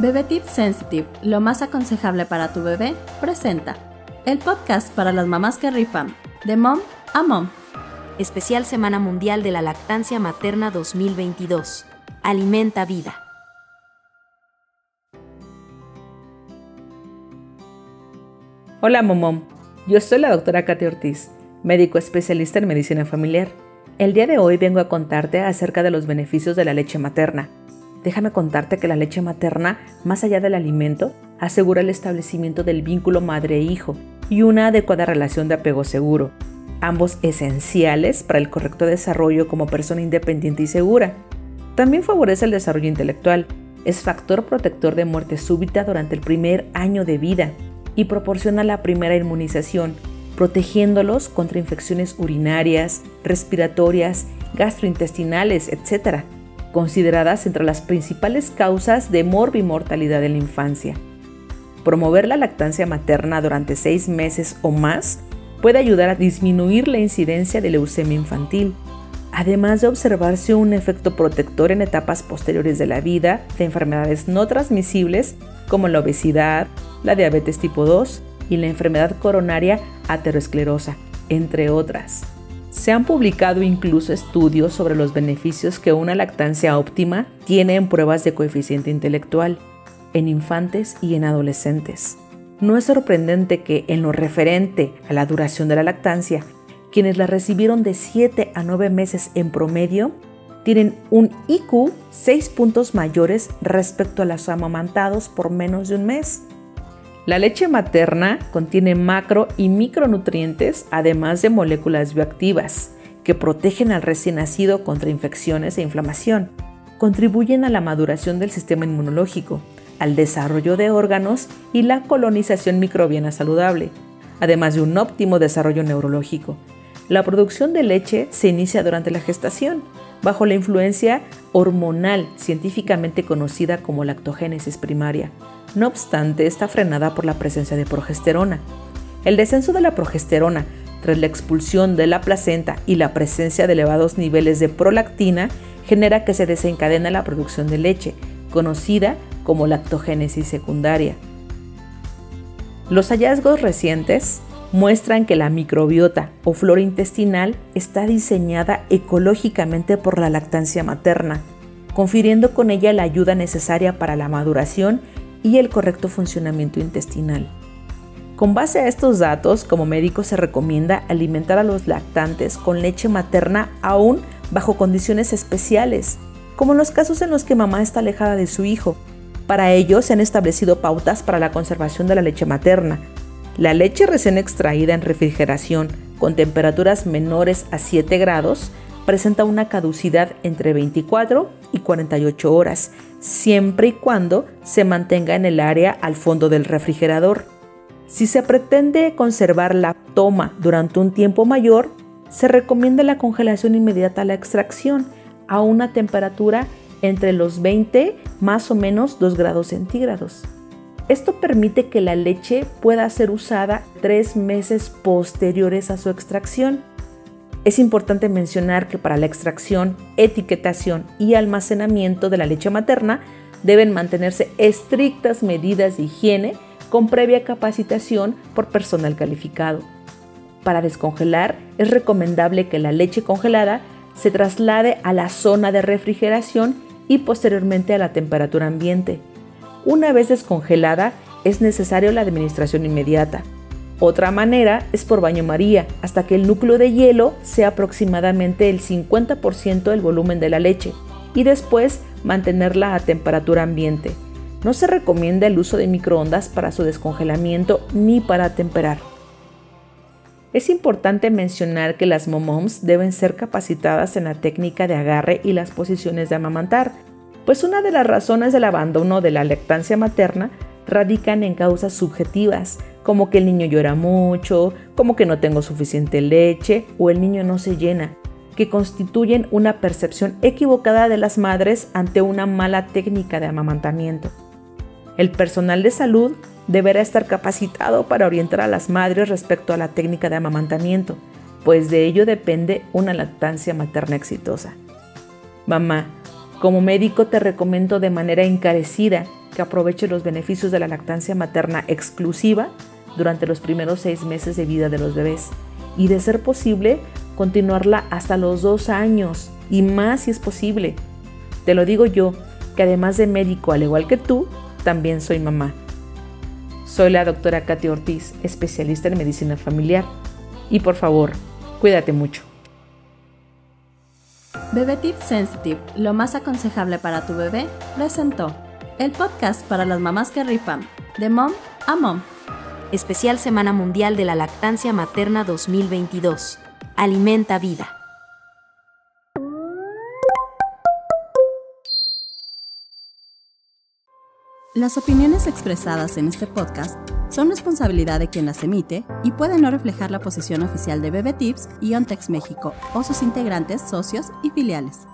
Bebé Tip Sensitive, lo más aconsejable para tu bebé, presenta el podcast para las mamás que rifan, de mom a mom. Especial Semana Mundial de la Lactancia Materna 2022. Alimenta vida. Hola Momom, yo soy la doctora Katy Ortiz, médico especialista en medicina familiar. El día de hoy vengo a contarte acerca de los beneficios de la leche materna Déjame contarte que la leche materna, más allá del alimento, asegura el establecimiento del vínculo madre-hijo y una adecuada relación de apego seguro, ambos esenciales para el correcto desarrollo como persona independiente y segura. También favorece el desarrollo intelectual, es factor protector de muerte súbita durante el primer año de vida y proporciona la primera inmunización, protegiéndolos contra infecciones urinarias, respiratorias, gastrointestinales, etc consideradas entre las principales causas de morbimortalidad en la infancia. Promover la lactancia materna durante seis meses o más puede ayudar a disminuir la incidencia de leucemia infantil, además de observarse un efecto protector en etapas posteriores de la vida de enfermedades no transmisibles como la obesidad, la diabetes tipo 2 y la enfermedad coronaria aterosclerosa, entre otras. Se han publicado incluso estudios sobre los beneficios que una lactancia óptima tiene en pruebas de coeficiente intelectual, en infantes y en adolescentes. No es sorprendente que en lo referente a la duración de la lactancia, quienes la recibieron de 7 a 9 meses en promedio tienen un IQ 6 puntos mayores respecto a los amamantados por menos de un mes. La leche materna contiene macro y micronutrientes, además de moléculas bioactivas, que protegen al recién nacido contra infecciones e inflamación. Contribuyen a la maduración del sistema inmunológico, al desarrollo de órganos y la colonización microbiana saludable, además de un óptimo desarrollo neurológico. La producción de leche se inicia durante la gestación, bajo la influencia hormonal científicamente conocida como lactogénesis primaria, no obstante, está frenada por la presencia de progesterona. El descenso de la progesterona tras la expulsión de la placenta y la presencia de elevados niveles de prolactina genera que se desencadena la producción de leche, conocida como lactogénesis secundaria. Los hallazgos recientes muestran que la microbiota o flora intestinal está diseñada ecológicamente por la lactancia materna, confiriendo con ella la ayuda necesaria para la maduración y el correcto funcionamiento intestinal. Con base a estos datos, como médico se recomienda alimentar a los lactantes con leche materna aún bajo condiciones especiales, como en los casos en los que mamá está alejada de su hijo. Para ello se han establecido pautas para la conservación de la leche materna. La leche recién extraída en refrigeración con temperaturas menores a 7 grados presenta una caducidad entre 24 y 48 horas, siempre y cuando se mantenga en el área al fondo del refrigerador. Si se pretende conservar la toma durante un tiempo mayor, se recomienda la congelación inmediata a la extracción a una temperatura entre los 20 más o menos 2 grados centígrados. Esto permite que la leche pueda ser usada tres meses posteriores a su extracción es importante mencionar que para la extracción, etiquetación y almacenamiento de la leche materna deben mantenerse estrictas medidas de higiene con previa capacitación por personal calificado. Para descongelar es recomendable que la leche congelada se traslade a la zona de refrigeración y posteriormente a la temperatura ambiente. Una vez descongelada es necesario la administración inmediata. Otra manera es por baño María, hasta que el núcleo de hielo sea aproximadamente el 50% del volumen de la leche y después mantenerla a temperatura ambiente. No se recomienda el uso de microondas para su descongelamiento ni para temperar. Es importante mencionar que las momoms deben ser capacitadas en la técnica de agarre y las posiciones de amamantar, pues una de las razones del abandono de la lactancia materna radican en causas subjetivas, como que el niño llora mucho, como que no tengo suficiente leche o el niño no se llena, que constituyen una percepción equivocada de las madres ante una mala técnica de amamantamiento. El personal de salud deberá estar capacitado para orientar a las madres respecto a la técnica de amamantamiento, pues de ello depende una lactancia materna exitosa. Mamá, como médico te recomiendo de manera encarecida que aproveche los beneficios de la lactancia materna exclusiva durante los primeros seis meses de vida de los bebés y de ser posible continuarla hasta los dos años y más si es posible. Te lo digo yo, que además de médico al igual que tú, también soy mamá. Soy la doctora Katy Ortiz, especialista en medicina familiar. Y por favor, cuídate mucho. Bebé Tip Sensitive, lo más aconsejable para tu bebé, presentó el podcast para las mamás que rifan, de mom a mom. Especial Semana Mundial de la Lactancia Materna 2022. Alimenta vida. Las opiniones expresadas en este podcast son responsabilidad de quien las emite y pueden no reflejar la posición oficial de Bebe Tips y Ontex México o sus integrantes, socios y filiales.